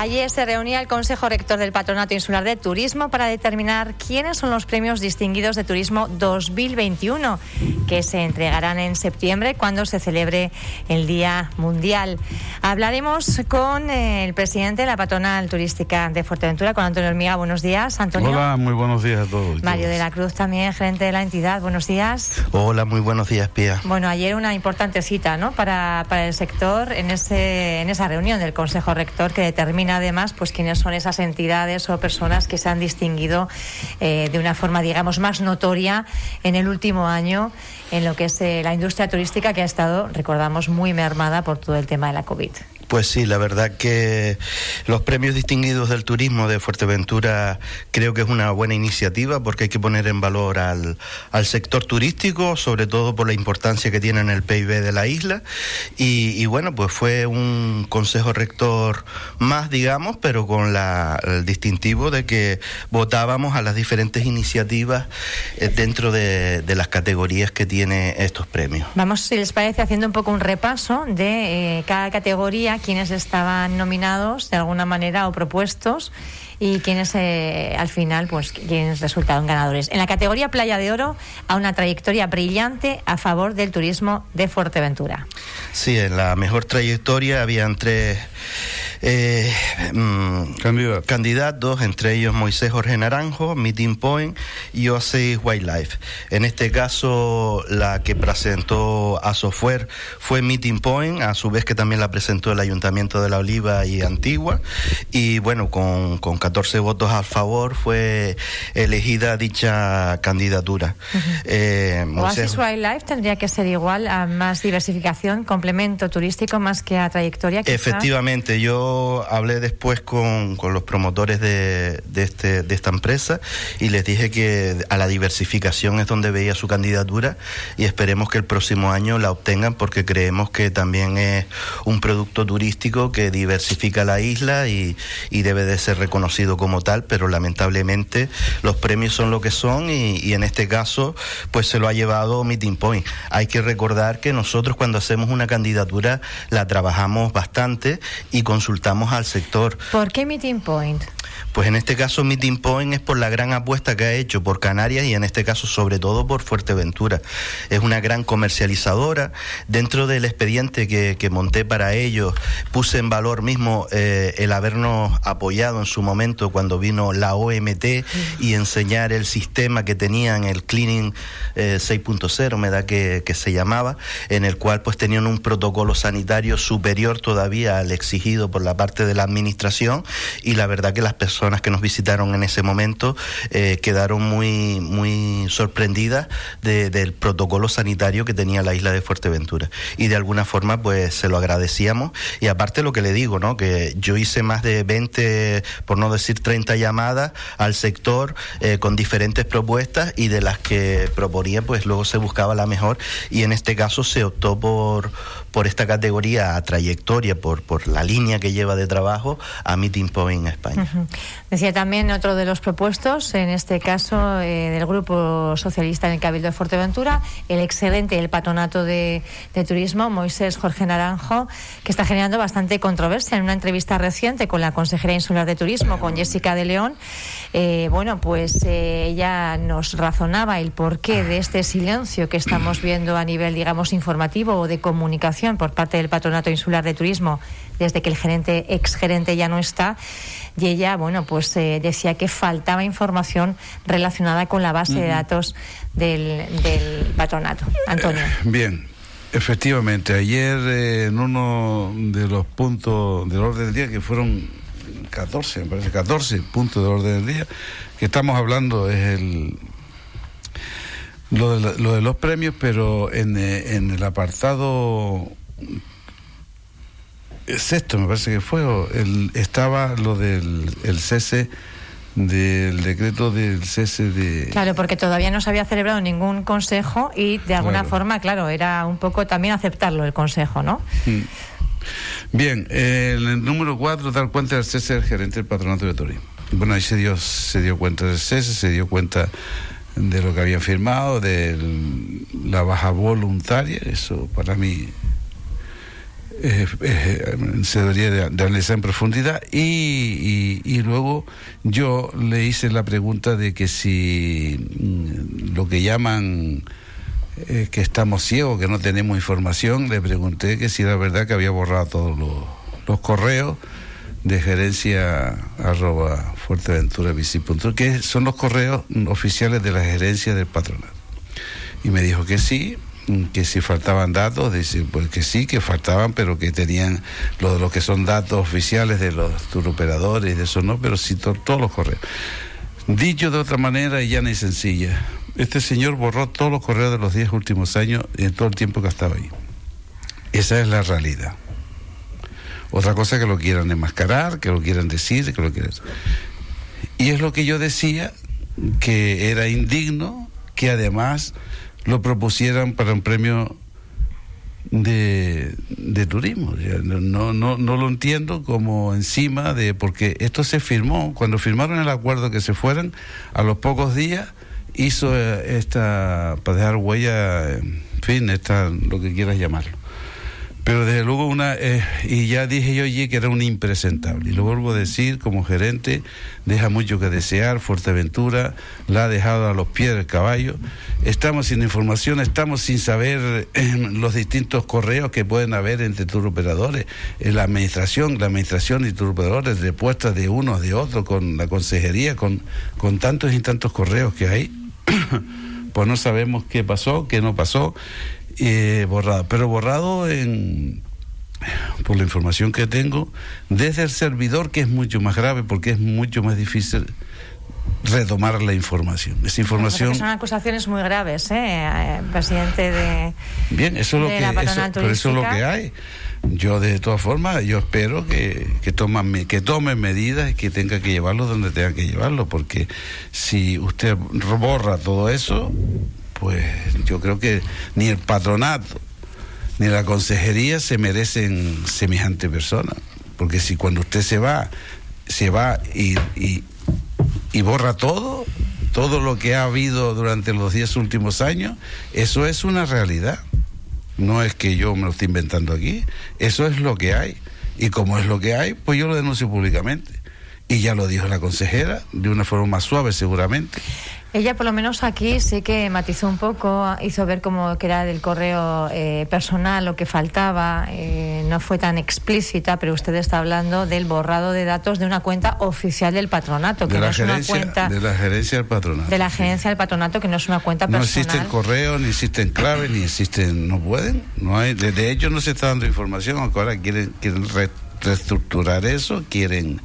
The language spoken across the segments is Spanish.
Ayer se reunía el Consejo Rector del Patronato Insular de Turismo para determinar quiénes son los premios distinguidos de turismo 2021, que se entregarán en septiembre cuando se celebre el Día Mundial. Hablaremos con eh, el presidente de la patronal turística de Fuerteventura, con Antonio Hormiga. Buenos días, Antonio. Hola, muy buenos días a todos. Mario de la Cruz también, gerente de la entidad. Buenos días. Hola, muy buenos días, Pía. Bueno, ayer una importante cita ¿no? para, para el sector en, ese, en esa reunión del Consejo Rector que determina además pues quiénes son esas entidades o personas que se han distinguido eh, de una forma, digamos, más notoria en el último año en lo que es eh, la industria turística que ha estado, recordamos, muy mermada por todo el tema de la COVID. Pues sí, la verdad que los premios distinguidos del turismo de Fuerteventura creo que es una buena iniciativa porque hay que poner en valor al, al sector turístico, sobre todo por la importancia que tiene en el PIB de la isla. Y, bueno, pues fue un consejo rector más, digamos, pero con la, el distintivo de que votábamos a las diferentes iniciativas eh, dentro de, de, las categorías que tiene estos premios. Vamos, si les parece, haciendo un poco un repaso de eh, cada categoría quienes estaban nominados de alguna manera o propuestos y quienes eh, al final pues quienes resultaron ganadores. En la categoría Playa de Oro a una trayectoria brillante a favor del turismo de Fuerteventura. Sí, en la mejor trayectoria habían tres eh, mm, candidatos, entre ellos Moisés Jorge Naranjo, Meeting Point y Oasis Wildlife. En este caso, la que presentó a Software fue Meeting Point, a su vez que también la presentó el Ayuntamiento de La Oliva y Antigua. Y bueno, con, con 14 votos a favor fue elegida dicha candidatura. Eh, Oasis Wildlife tendría que ser igual a más diversificación, complemento turístico más que a trayectoria. Efectivamente, yo hablé después con, con los promotores de, de, este, de esta empresa y les dije que a la diversificación es donde veía su candidatura y esperemos que el próximo año la obtengan porque creemos que también es un producto turístico que diversifica la isla y, y debe de ser reconocido como tal, pero lamentablemente los premios son lo que son y, y en este caso pues se lo ha llevado Meeting Point. Hay que recordar que nosotros cuando hacemos una candidatura la trabajamos bastante y consultamos al sector. ¿Por qué Meeting Point? Pues en este caso Meeting Point es por la gran apuesta que ha hecho por Canarias y en este caso sobre todo por Fuerteventura. Es una gran comercializadora. Dentro del expediente que, que monté para ellos puse en valor mismo eh, el habernos apoyado en su momento cuando vino la OMT y enseñar el sistema que tenían, el Cleaning eh, 6.0, me da que, que se llamaba, en el cual pues tenían un protocolo sanitario superior todavía al exigido por la parte de la administración y la verdad que las personas que nos visitaron en ese momento eh, quedaron muy, muy sorprendidas de, del protocolo sanitario que tenía la isla de Fuerteventura. Y de alguna forma, pues se lo agradecíamos. Y aparte lo que le digo, ¿no? Que yo hice más de 20, por no decir 30 llamadas al sector eh, con diferentes propuestas y de las que proponía, pues luego se buscaba la mejor. Y en este caso se optó por, por esta categoría a trayectoria, por, por la línea que lleva de trabajo a Meeting Point España. Decía también otro de los propuestos, en este caso eh, del Grupo Socialista en el Cabildo de Fuerteventura, el excelente del Patronato de, de, Turismo, Moisés Jorge Naranjo, que está generando bastante controversia en una entrevista reciente con la consejera insular de Turismo, con Jessica de León. Eh, bueno, pues eh, ella nos razonaba el porqué de este silencio que estamos viendo a nivel, digamos, informativo o de comunicación por parte del Patronato Insular de Turismo desde que el gerente, ex gerente ya no está. Y ella, bueno, pues eh, decía que faltaba información relacionada con la base uh -huh. de datos del, del, patronato. Antonio. Bien. Efectivamente, ayer eh, en uno de los puntos del orden del día, que fueron 14, me parece 14 puntos del orden del día, que estamos hablando es el lo de, lo de los premios, pero en, eh, en el apartado sexto me parece que fue, el, estaba lo del el cese del decreto del cese de... Claro, porque todavía no se había celebrado ningún consejo y de alguna claro. forma, claro, era un poco también aceptarlo el consejo, ¿no? Mm. Bien, el número cuatro, dar cuenta del cese del gerente del patronato de turismo. Bueno, ahí se dio, se dio cuenta del cese, se dio cuenta de lo que habían firmado, de la baja voluntaria, eso para mí eh, se debería de, analizar en profundidad y, y, luego yo le hice la pregunta de que si mm, lo que llaman eh, que estamos ciegos, que no tenemos información, le pregunté que si era verdad que había borrado todos los, correos de gerencia arroba que son los correos oficiales de la gerencia del patronato. Y me dijo que sí, que si faltaban datos, dice, pues que sí, que faltaban, pero que tenían lo, lo que son datos oficiales de los turoperadores, de eso no, pero sí todos los correos. Dicho de otra manera, y llana y sencilla, este señor borró todos los correos de los diez últimos años en todo el tiempo que estaba ahí. Esa es la realidad. Otra cosa que lo quieran enmascarar, que lo quieran decir, que lo quieran... Y es lo que yo decía, que era indigno que además lo propusieran para un premio de, de turismo. No, no, no lo entiendo como encima de, porque esto se firmó, cuando firmaron el acuerdo que se fueran, a los pocos días hizo eh, esta, para dejar huella, en fin, esta, lo que quieras llamarlo. Pero desde luego una, eh, y ya dije yo allí que era un impresentable, y lo vuelvo a decir como gerente, deja mucho que desear, Fuerteventura la ha dejado a los pies del caballo, estamos sin información, estamos sin saber eh, los distintos correos que pueden haber entre turoperadores, en la administración, la administración y turoperadores, respuestas de unos, de otros, con la consejería, con, con tantos y tantos correos que hay, pues no sabemos qué pasó, qué no pasó eh, borrado, pero borrado en por la información que tengo desde el servidor que es mucho más grave porque es mucho más difícil retomar la información. Esa información. son acusaciones muy graves, ¿eh? eh presidente de. Bien, eso es lo que, eso, eso es lo que hay. Yo de todas formas, yo espero que, que, toman, que tomen medidas y que tenga que llevarlo donde tenga que llevarlo, porque si usted borra todo eso, pues yo creo que ni el patronato ni la consejería se merecen semejante persona. Porque si cuando usted se va, se va y, y, borra todo, todo lo que ha habido durante los diez últimos años, eso es una realidad. No es que yo me lo esté inventando aquí, eso es lo que hay. Y como es lo que hay, pues yo lo denuncio públicamente. Y ya lo dijo la consejera, de una forma más suave seguramente. Ella por lo menos aquí sí que matizó un poco, hizo ver cómo que era del correo eh, personal lo que faltaba, eh, no fue tan explícita, pero usted está hablando del borrado de datos de una cuenta oficial del patronato, que no es una cuenta de la gerencia del patronato. De la gerencia del patronato, que no es una cuenta personal. No existen correos, ni existen claves, ni existen, no pueden, no hay, de, hecho no se está dando información, aunque ahora quieren, quieren reestructurar eso, quieren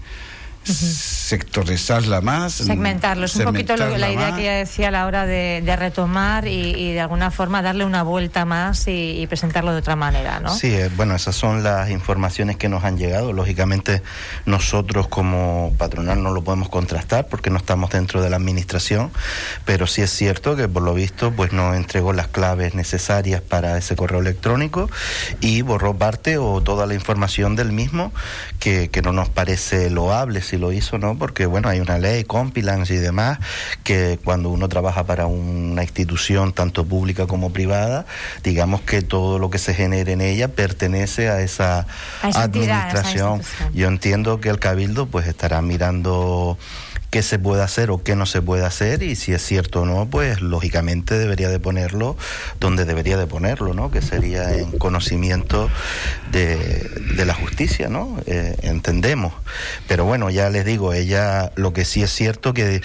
sectorizarla más. Segmentarlo, es un poquito la idea que ella decía a la hora de, retomar y, de alguna forma darle una vuelta más y, presentarlo de otra manera, ¿no? Sí, eh, bueno, esas son las informaciones que nos han llegado. Lógicamente nosotros como patronal no lo podemos contrastar porque no estamos dentro de la administración, pero sí es cierto que por lo visto pues nos entregó las claves necesarias para ese correo electrónico y borró parte o toda la información del mismo que, que no nos parece loable si lo hizo, ¿no? Porque, bueno, hay una ley, compilance y demás, que cuando uno trabaja para una institución, tanto pública como privada, digamos que todo lo que se genere en ella pertenece a esa, administración. Yo entiendo que el Cabildo, pues, estará mirando qué se puede hacer o qué no se puede hacer y si es cierto o no, pues lógicamente debería de ponerlo donde debería de ponerlo, ¿no? Que sería en conocimiento de, la justicia, ¿no? Eh, entendemos. Pero bueno, ya les digo, ella, lo que sí es cierto que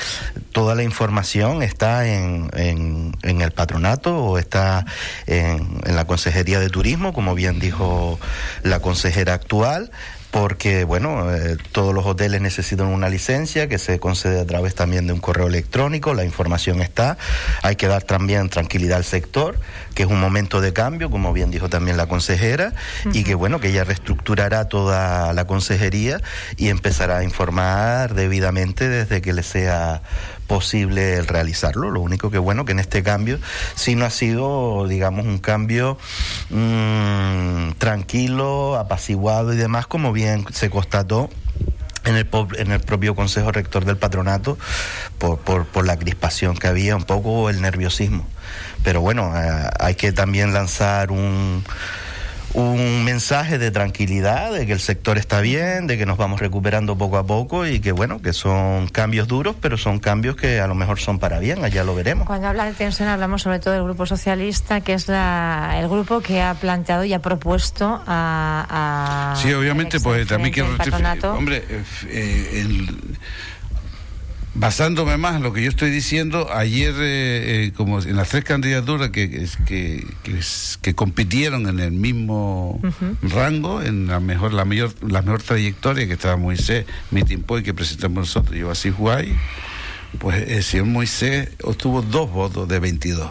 toda la información está en, en, el patronato o está en, en la Consejería de Turismo, como bien dijo la consejera actual, porque bueno, eh, todos los hoteles necesitan una licencia que se concede a través también de un correo electrónico, la información está, hay que dar también tranquilidad al sector, que es un momento de cambio, como bien dijo también la consejera, y que bueno, que ella reestructurará toda la consejería y empezará a informar debidamente desde que le sea posible realizarlo. Lo único que bueno que en este cambio sí no ha sido, digamos, un cambio mm, tranquilo, apaciguado y demás, como bien se constató en el, en el propio Consejo Rector del Patronato por, por, por, la crispación que había, un poco el nerviosismo. Pero bueno, eh, hay que también lanzar un un mensaje de tranquilidad, de que el sector está bien, de que nos vamos recuperando poco a poco y que bueno, que son cambios duros, pero son cambios que a lo mejor son para bien, allá lo veremos. Cuando habla de tensión hablamos sobre todo del Grupo Socialista, que es la, el grupo que ha planteado y ha propuesto a... sí, obviamente, pues también quiero... Hombre, eh, eh, el basándome más en lo que yo estoy diciendo, ayer, eh, eh, como en las tres candidaturas que, que, que, compitieron en el mismo rango, en la mejor, la mayor, la mejor trayectoria que estaba Moisés, Mitimpoy, que presentamos nosotros, yo así Juárez, pues el señor Moisés obtuvo dos votos de 22.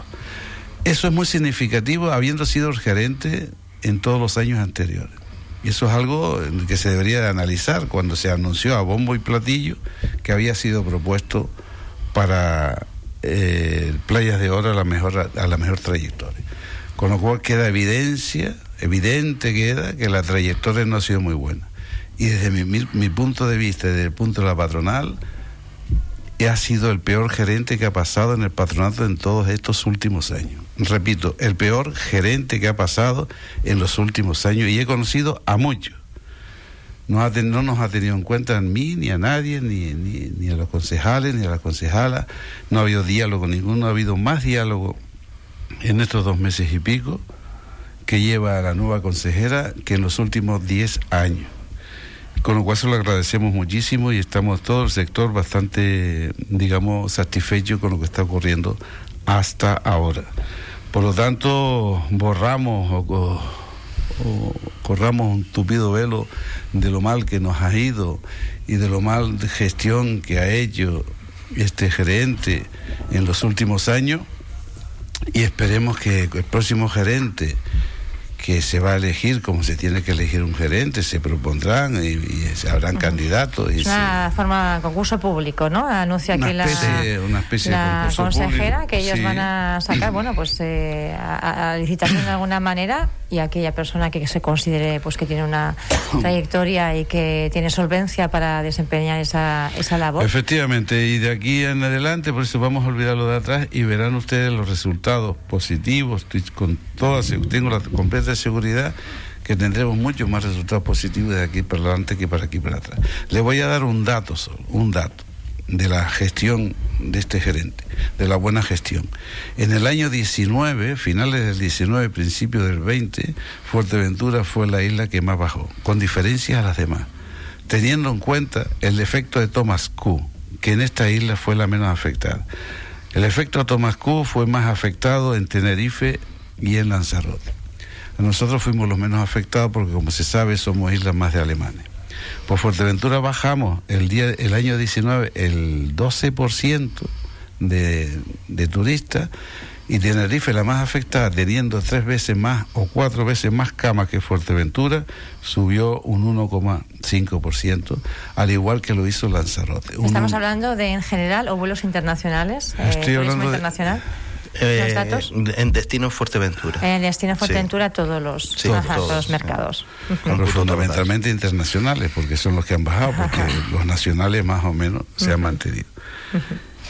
Eso es muy significativo, habiendo sido el gerente en todos los años anteriores. Y eso es algo que se debería de analizar cuando se anunció a bombo y platillo que había sido propuesto para eh, Playas de Oro a la mejor, a la mejor trayectoria. Con lo cual queda evidencia, evidente queda que la trayectoria no ha sido muy buena. Y desde mi, mi punto de vista, desde el punto de la patronal, ha sido el peor gerente que ha pasado en el patronato en todos estos últimos años. Repito, el peor gerente que ha pasado en los últimos años y he conocido a muchos. No, no nos ha tenido en cuenta a mí, ni a nadie, ni, ni, ni a los concejales, ni a las concejalas. No ha habido diálogo ninguno, ha habido más diálogo en estos dos meses y pico que lleva a la nueva consejera que en los últimos diez años con lo cual se lo agradecemos muchísimo y estamos todo el sector bastante, digamos, satisfecho con lo que está ocurriendo hasta ahora. Por lo tanto, borramos o, corramos un tupido velo de lo mal que nos ha ido y de lo mal de gestión que ha hecho este gerente en los últimos años y esperemos que el próximo gerente que se va a elegir como se tiene que elegir un gerente, se propondrán y, se habrán candidatos. Y una forma de concurso público, ¿no? Anuncia aquí la, una especie la consejera que ellos van a sacar, bueno, pues eh, a, licitación de alguna manera y aquella persona que se considere pues que tiene una trayectoria y que tiene solvencia para desempeñar esa, esa labor. Efectivamente, y de aquí en adelante, por eso vamos a olvidarlo de atrás y verán ustedes los resultados positivos, con todas, tengo la completa seguridad que tendremos muchos más resultados positivos de aquí para adelante que para aquí para atrás. Le voy a dar un dato solo, un dato de la gestión de este gerente, de la buena gestión. En el año 19, finales del 19, principio del 20, Fuerteventura fue la isla que más bajó, con diferencias a las demás, teniendo en cuenta el efecto de Thomas Q, que en esta isla fue la menos afectada. El efecto de Thomas Q fue más afectado en Tenerife y en Lanzarote. Nosotros fuimos los menos afectados porque, como se sabe, somos islas más de Alemania. Por Fuerteventura bajamos el, día, el año 19 el 12% de, de turistas y Tenerife, la más afectada, teniendo tres veces más o cuatro veces más camas que Fuerteventura, subió un 1,5%, al igual que lo hizo Lanzarote. ¿Estamos hablando de en general o vuelos internacionales? Estoy eh, hablando internacional? Eh, en Destino Fuerteventura. En Destino Fuerteventura todos los, todos, los mercados. fundamentalmente internacionales, porque son los que han bajado, porque los nacionales más o menos se han mantenido.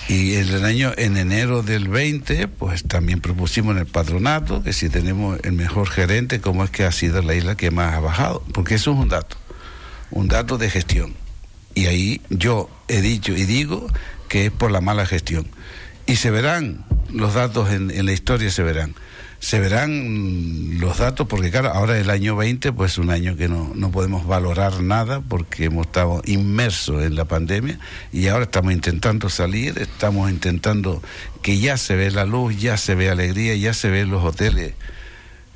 Y en el año, en enero del 20, pues también propusimos en el patronato que si tenemos el mejor gerente, cómo es que ha sido la isla que más ha bajado, porque eso es un dato, un dato de gestión. Y ahí yo he dicho y digo que es por la mala gestión. Y se verán los datos en, la historia, se verán. Se verán los datos, porque claro, ahora el año 20, pues un año que no, no podemos valorar nada porque hemos estado inmersos en la pandemia y ahora estamos intentando salir, estamos intentando que ya se ve la luz, ya se ve alegría, ya se ven los hoteles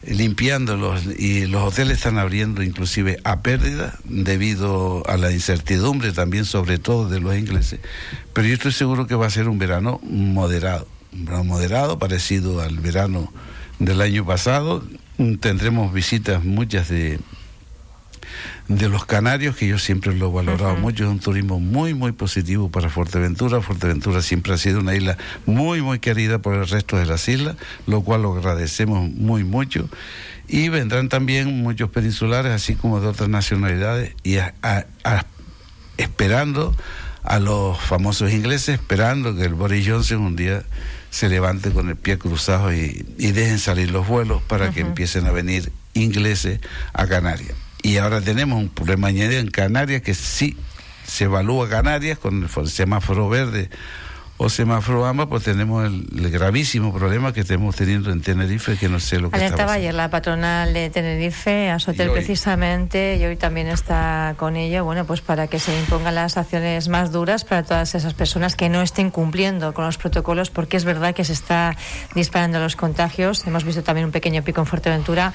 limpiándolos y los hoteles están abriendo inclusive a pérdida debido a la incertidumbre también sobre todo de los ingleses pero yo estoy seguro que va a ser un verano moderado un verano moderado parecido al verano del año pasado. Tendremos visitas muchas de, de los canarios, que yo siempre lo he valorado mucho, es un turismo muy, muy positivo para Fuerteventura. Fuerteventura siempre ha sido una isla muy, muy querida por el resto de las islas, lo cual lo agradecemos muy mucho. Y vendrán también muchos peninsulares, así como de otras nacionalidades, y esperando a los famosos ingleses, esperando que el Boris Johnson un día se levante con el pie cruzado y, dejen salir los vuelos para que empiecen a venir ingleses a Canarias. Y ahora tenemos un problema añadido en Canarias que sí se evalúa Canarias con el semáforo verde o semáforo ambas, pues tenemos el, gravísimo problema que estamos teniendo en Tenerife, que no sé lo que Alertaba ayer la patronal de Tenerife, a Sotel precisamente, y hoy también está con ello, bueno, pues para que se impongan las acciones más duras para todas esas personas que no estén cumpliendo con los protocolos, porque es verdad que se está disparando los contagios. Hemos visto también un pequeño pico en Fuerteventura.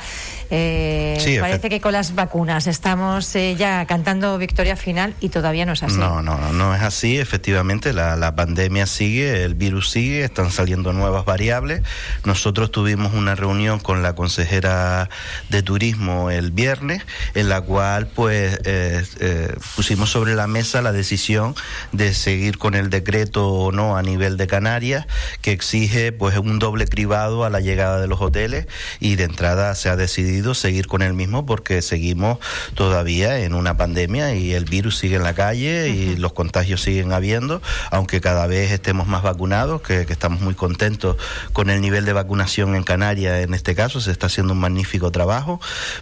Eh, parece que con las vacunas estamos eh, ya cantando victoria final y todavía no es así. No, no, no, no es así. Efectivamente, la, la pandemia sigue, el virus sigue, están saliendo nuevas variables. Nosotros tuvimos una reunión con la consejera de turismo el viernes, en la cual pues eh, eh, pusimos sobre la mesa la decisión de seguir con el decreto o no a nivel de Canarias, que exige pues un doble cribado a la llegada de los hoteles y de entrada se ha decidido seguir con el mismo porque seguimos todavía en una pandemia y el virus sigue en la calle y los contagios siguen habiendo, aunque cada vez estemos más vacunados, que, estamos muy contentos con el nivel de vacunación en Canarias en este caso, se está haciendo un magnífico trabajo,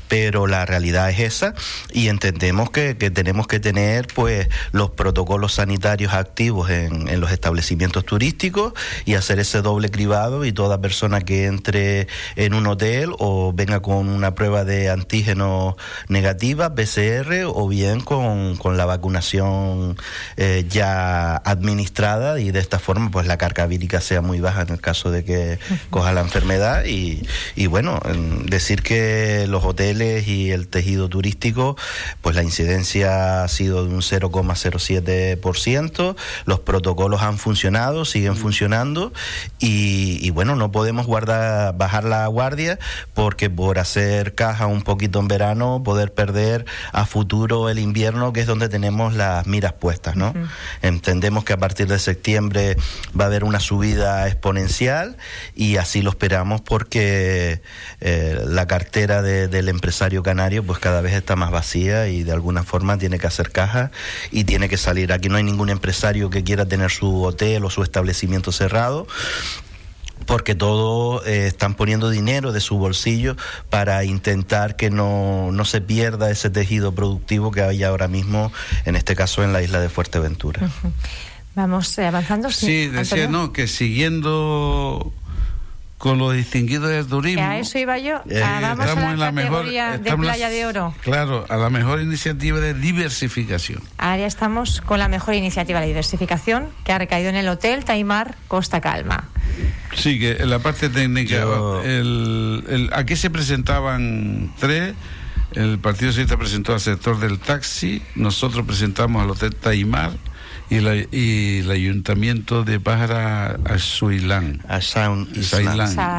pero la realidad es esa y entendemos que, tenemos que tener pues los protocolos sanitarios activos en, en los establecimientos turísticos y hacer ese doble cribado y toda persona que entre en un hotel o venga con una prueba de antígeno negativa, PCR, o bien con, con la vacunación eh, ya administrada y de esta forma pues la carga vírica sea muy baja en el caso de que coja la enfermedad y, y bueno, decir que los hoteles y el tejido turístico pues la incidencia ha sido de un 0,07%, los protocolos han funcionado, siguen funcionando y, y bueno, no podemos guardar bajar la guardia porque por hacer caja un poquito en verano poder perder a futuro el invierno que es donde tenemos las miras puestas, ¿no? Entendemos que a partir de septiembre va a haber una subida exponencial y así lo esperamos porque eh, la cartera del empresario canario pues cada vez está más vacía y de alguna forma tiene que hacer caja y tiene que salir. Aquí no hay ningún empresario que quiera tener su hotel o su establecimiento cerrado porque todos eh, están poniendo dinero de su bolsillo para intentar que no, no, se pierda ese tejido productivo que hay ahora mismo, en este caso en la isla de Fuerteventura. Vamos eh, avanzando. Sí, decía, no, que siguiendo con los distinguidos del turismo. A eso iba yo. Eh, vamos a la, en la mejor, de Playa de Oro. Claro, a la mejor iniciativa de diversificación. Ahora estamos con la mejor iniciativa de diversificación que ha recaído en el Hotel Taimar Costa Calma. Sí, que en la parte técnica, el, aquí se presentaban tres. El Partido Socialista presentó al sector del taxi, nosotros presentamos al Hotel Taimar y, la, y el ayuntamiento de Pájara a Suilán. A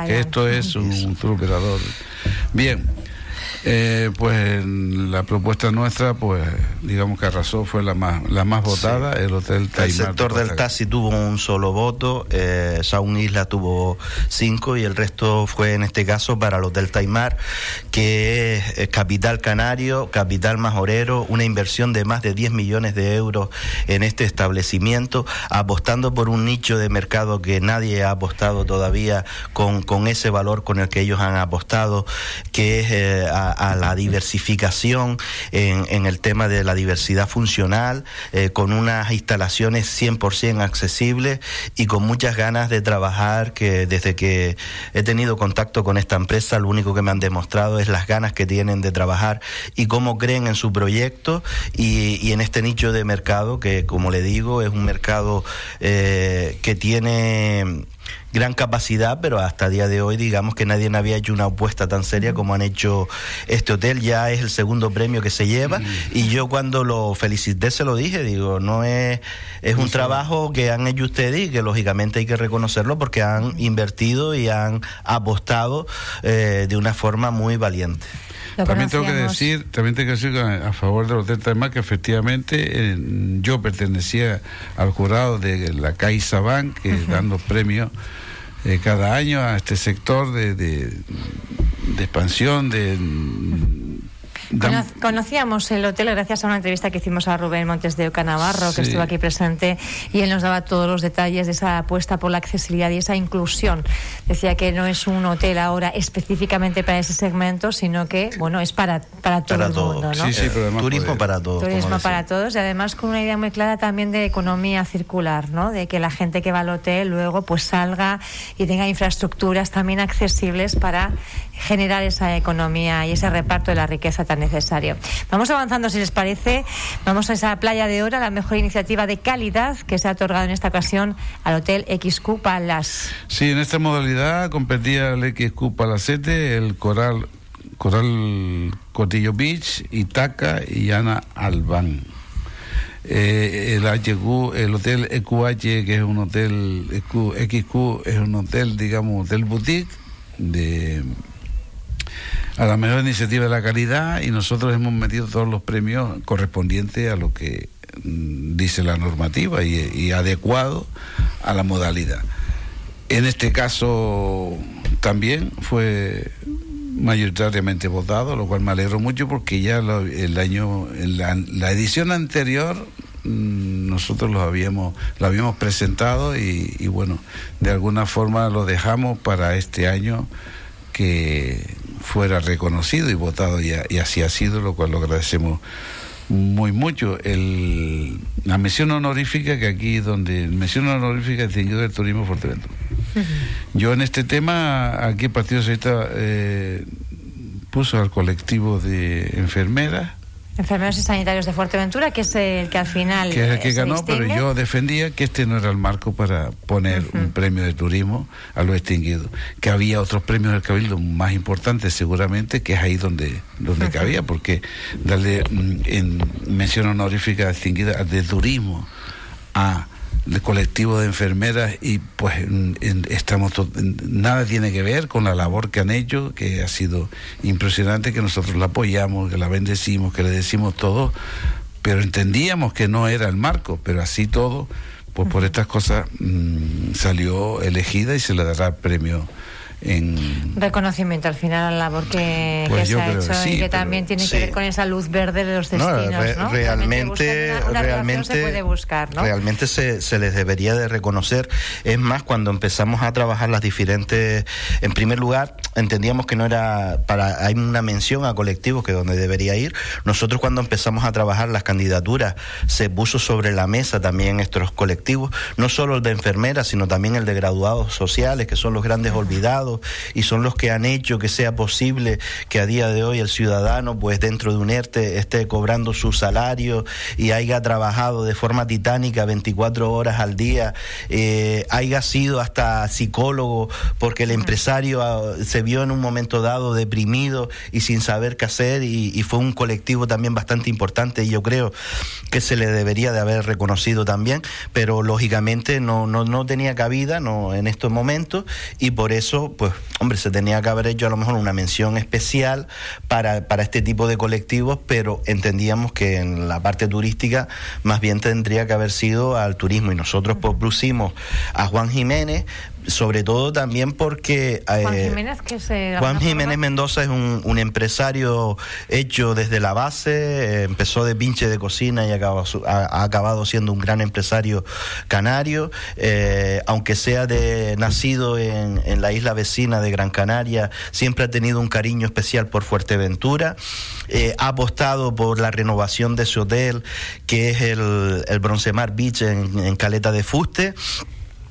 que esto es un, un operador. Bien, eh, pues la propuesta nuestra, pues digamos que arrasó, fue la más la más votada, el Hotel El sector del taxi tuvo un solo voto, eh, Saun Isla tuvo cinco y el resto fue en este caso para el Hotel Taimar, que es capital canario, capital majorero, una inversión de más de 10 millones de euros en este establecimiento, apostando por un nicho de mercado que nadie ha apostado todavía con, con ese valor con el que ellos han apostado, que es eh, a la diversificación en, el tema de la diversidad funcional, eh, con unas instalaciones 100% accesibles y con muchas ganas de trabajar, que desde que he tenido contacto con esta empresa, lo único que me han demostrado es las ganas que tienen de trabajar y cómo creen en su proyecto. Y, y en este nicho de mercado que, como le digo, es un mercado eh, que tiene gran capacidad, pero hasta día de hoy digamos que nadie había hecho una apuesta tan seria como han hecho este hotel, ya es el segundo premio que se lleva. Y yo cuando lo felicité se lo dije, digo, no es, es un trabajo que han hecho ustedes y que lógicamente hay que reconocerlo porque han invertido y han apostado eh, de una forma muy valiente. También tengo que decir, también tengo que decir a favor del Hotel Taimar que efectivamente yo pertenecía al jurado de la CaixaBank, que dando premios eh, cada año a este sector de, de, expansión, de conocíamos el hotel gracias a una entrevista que hicimos a Rubén Montes de Oca Navarro, que estuvo aquí presente, y él nos daba todos los detalles de esa apuesta por la accesibilidad y esa inclusión. Decía que no es un hotel ahora específicamente para ese segmento, sino que, bueno, es para, para todo el mundo. Sí, sí, pero turismo para todos. Turismo para todos y además con una idea muy clara también de economía circular, ¿no? De que la gente que va al hotel luego pues salga y tenga infraestructuras también accesibles para generar esa economía y ese reparto de la riqueza tan necesario. Vamos avanzando, si les parece. Vamos a esa playa de hora, la mejor iniciativa de calidad que se ha otorgado en esta ocasión al Hotel XQ Palace. Sí, en esta modalidad competía el XQ Palacete, el Coral, Coral Cotillo Beach, Itaca y Ana Albán. Eh, el HQ, el hotel EQH, que es un hotel XQ, es un hotel, digamos, hotel boutique de a la mejor iniciativa de la calidad y nosotros hemos metido todos los premios correspondientes a lo que mm, dice la normativa y, adecuado a la modalidad. En este caso también fue mayoritariamente votado, lo cual me alegro mucho porque ya el año, la, edición anterior mm, nosotros lo habíamos, lo habíamos presentado y, y, bueno, de alguna forma lo dejamos para este año que fuera reconocido y votado y, así ha sido, lo cual lo agradecemos muy mucho. El, la mención honorífica que aquí donde mención honorífica distinguido del turismo Fuerteventura. Yo en este tema aquí el Partido Socialista eh, puso al colectivo de enfermeras Enfermeros y sanitarios de Fuerteventura, que es el que al final. Que es el que ganó, pero yo defendía que este no era el marco para poner un premio de turismo a lo extinguido. Que había otros premios del Cabildo más importantes, seguramente, que es ahí donde, donde cabía, porque darle mm, en mención honorífica extinguida de turismo a el colectivo de enfermeras y pues estamos nada tiene que ver con la labor que han hecho que ha sido impresionante que nosotros la apoyamos que la bendecimos que le decimos todo pero entendíamos que no era el marco pero así todo pues por estas cosas mm, salió elegida y se le dará premio en... Reconocimiento al final a la labor que, pues se ha hecho y que también tiene que ver con esa luz verde de los destinos. No, Realmente, realmente, se puede buscar, realmente se, se, les debería de reconocer. Es más, cuando empezamos a trabajar las diferentes, en primer lugar, entendíamos que no era para, hay una mención a colectivos que donde debería ir. Nosotros cuando empezamos a trabajar las candidaturas, se puso sobre la mesa también estos colectivos, no solo el de enfermeras, sino también el de graduados sociales, que son los grandes olvidados y son los que han hecho que sea posible que a día de hoy el ciudadano, pues dentro de un ERTE, esté cobrando su salario y haya trabajado de forma titánica 24 horas al día, eh, haya sido hasta psicólogo porque el empresario ah, se vio en un momento dado deprimido y sin saber qué hacer y, fue un colectivo también bastante importante y yo creo que se le debería de haber reconocido también, pero lógicamente no, no, no tenía cabida no, en estos momentos y por eso pues, hombre, se tenía que haber hecho a lo mejor una mención especial para, para este tipo de colectivos, pero entendíamos que en la parte turística más bien tendría que haber sido al turismo. Y nosotros pues, pusimos a Juan Jiménez sobre todo también porque Juan eh, Jiménez, Juan Jiménez Mendoza es un, empresario hecho desde la base, eh, empezó de pinche de cocina y acabó, ha, acabado siendo un gran empresario canario, eh, aunque sea de nacido en, en, la isla vecina de Gran Canaria, siempre ha tenido un cariño especial por Fuerteventura, ha apostado por la renovación de su hotel, que es el, el Broncemar Beach en, en Caleta de Fuste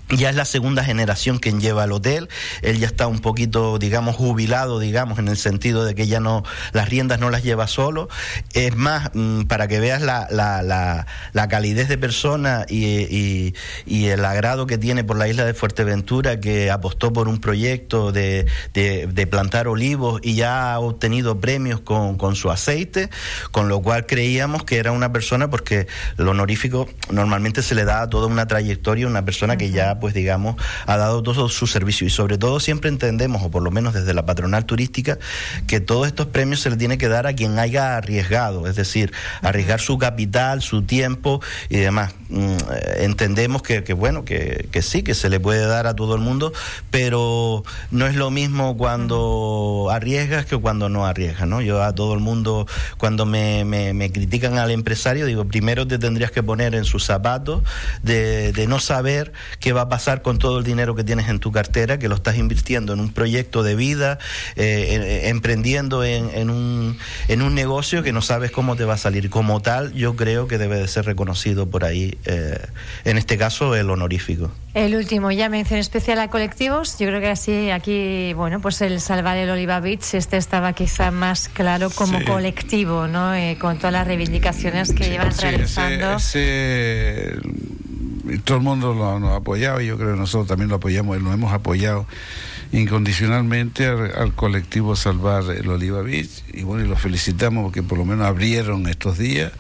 ya es la segunda generación quien lleva al hotel. Él ya está un poquito, digamos, jubilado, digamos, en el sentido de que ya no, las riendas no las lleva solo. Es más, mm, para que veas la, la, la, la calidez de persona y, el agrado que tiene por la isla de Fuerteventura, que apostó por un proyecto de, de, plantar olivos y ya ha obtenido premios con, con su aceite, con lo cual creíamos que era una persona, porque lo honorífico normalmente se le da toda una trayectoria, una persona que ya pues digamos, ha dado todo su servicio y sobre todo siempre entendemos, o por lo menos desde la patronal turística, que todos estos premios se le tiene que dar a quien haya arriesgado, es decir, arriesgar su capital, su tiempo y demás. Mm, entendemos que, bueno, que, sí, que se le puede dar a todo el mundo, pero no es lo mismo cuando arriesgas que cuando no arriesgas, ¿no? Yo a todo el mundo, cuando me, critican al empresario, digo, primero te tendrías que poner en sus zapatos de, de no saber qué va pasar con todo el dinero que tienes en tu cartera, que lo estás invirtiendo en un proyecto de vida, eh, emprendiendo en, en, un, en un negocio que no sabes cómo te va a salir. Como tal, yo creo que debe de ser reconocido por ahí eh, en este caso el honorífico. El último, ya mención especial a colectivos. Yo creo que así aquí, bueno, pues el Salvar el Oliva Beach, este estaba quizá más claro como colectivo, ¿no? Eh, con todas las reivindicaciones que llevan realizando. Todo el mundo lo, ha apoyado y yo creo que nosotros también lo apoyamos, lo hemos apoyado incondicionalmente al, colectivo Salvar el Oliva Beach y bueno, y lo felicitamos porque por lo menos abrieron estos días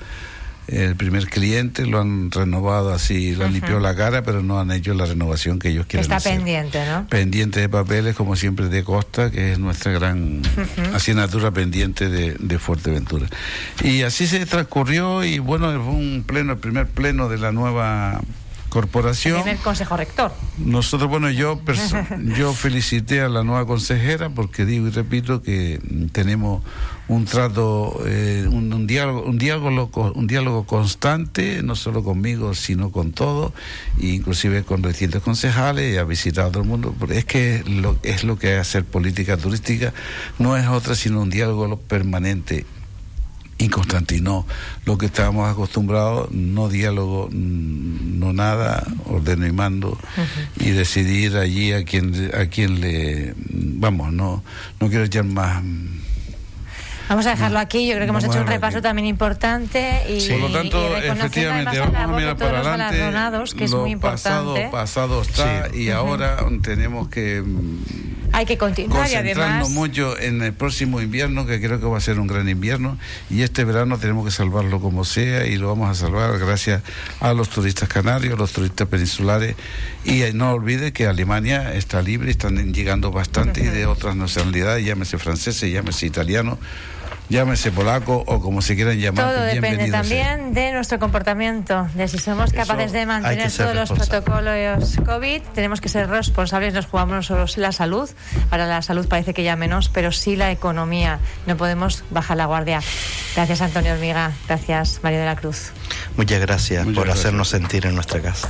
el primer cliente, lo han renovado así, lo han limpiado la cara, pero no han hecho la renovación que ellos quieren Está pendiente, ¿no? Pendiente de papeles, como siempre, de Costa, que es nuestra gran asignatura pendiente de, de, Fuerteventura. Y así se transcurrió y bueno, fue un pleno, el primer pleno de la nueva corporación. El primer consejo rector. Nosotros, bueno, yo, yo felicité a la nueva consejera porque digo y repito que tenemos un trato, eh, un, diálogo, un diálogo, un diálogo constante, no solo conmigo, sino con todos, inclusive con distintos concejales, y ha visitado a todo el mundo. Porque es que lo, es lo que hacer política turística, no es otra sino un diálogo permanente y Constantino lo que estábamos acostumbrados, no diálogo, mm, no nada, ordeno y mando, y decidir allí a quien, a quien le, vamos, no, no quiero echar más... Vamos a dejarlo aquí, yo creo que hemos hecho un repaso también importante y, por lo tanto, efectivamente, vamos a mirar para adelante, que es muy importante. pasado, pasado está y ahora tenemos que hay que continuar y además mucho en el próximo invierno que creo que va a ser un gran invierno y este verano tenemos que salvarlo como sea y lo vamos a salvar gracias a los turistas canarios, los turistas peninsulares y no olvide que Alemania está libre, están llegando bastante y de otras nacionalidades, llámese franceses, llámese italiano llámese polaco o como se quieran llamar. Todo depende también de nuestro comportamiento, de si somos capaces de mantener todos los protocolos COVID. Tenemos que ser responsables, nos jugamos nosotros la salud. Ahora la salud parece que ya menos, pero sí la economía. No podemos bajar la guardia. Gracias Antonio Hormiga, gracias María de la Cruz. Muchas gracias por hacernos sentir en nuestra casa.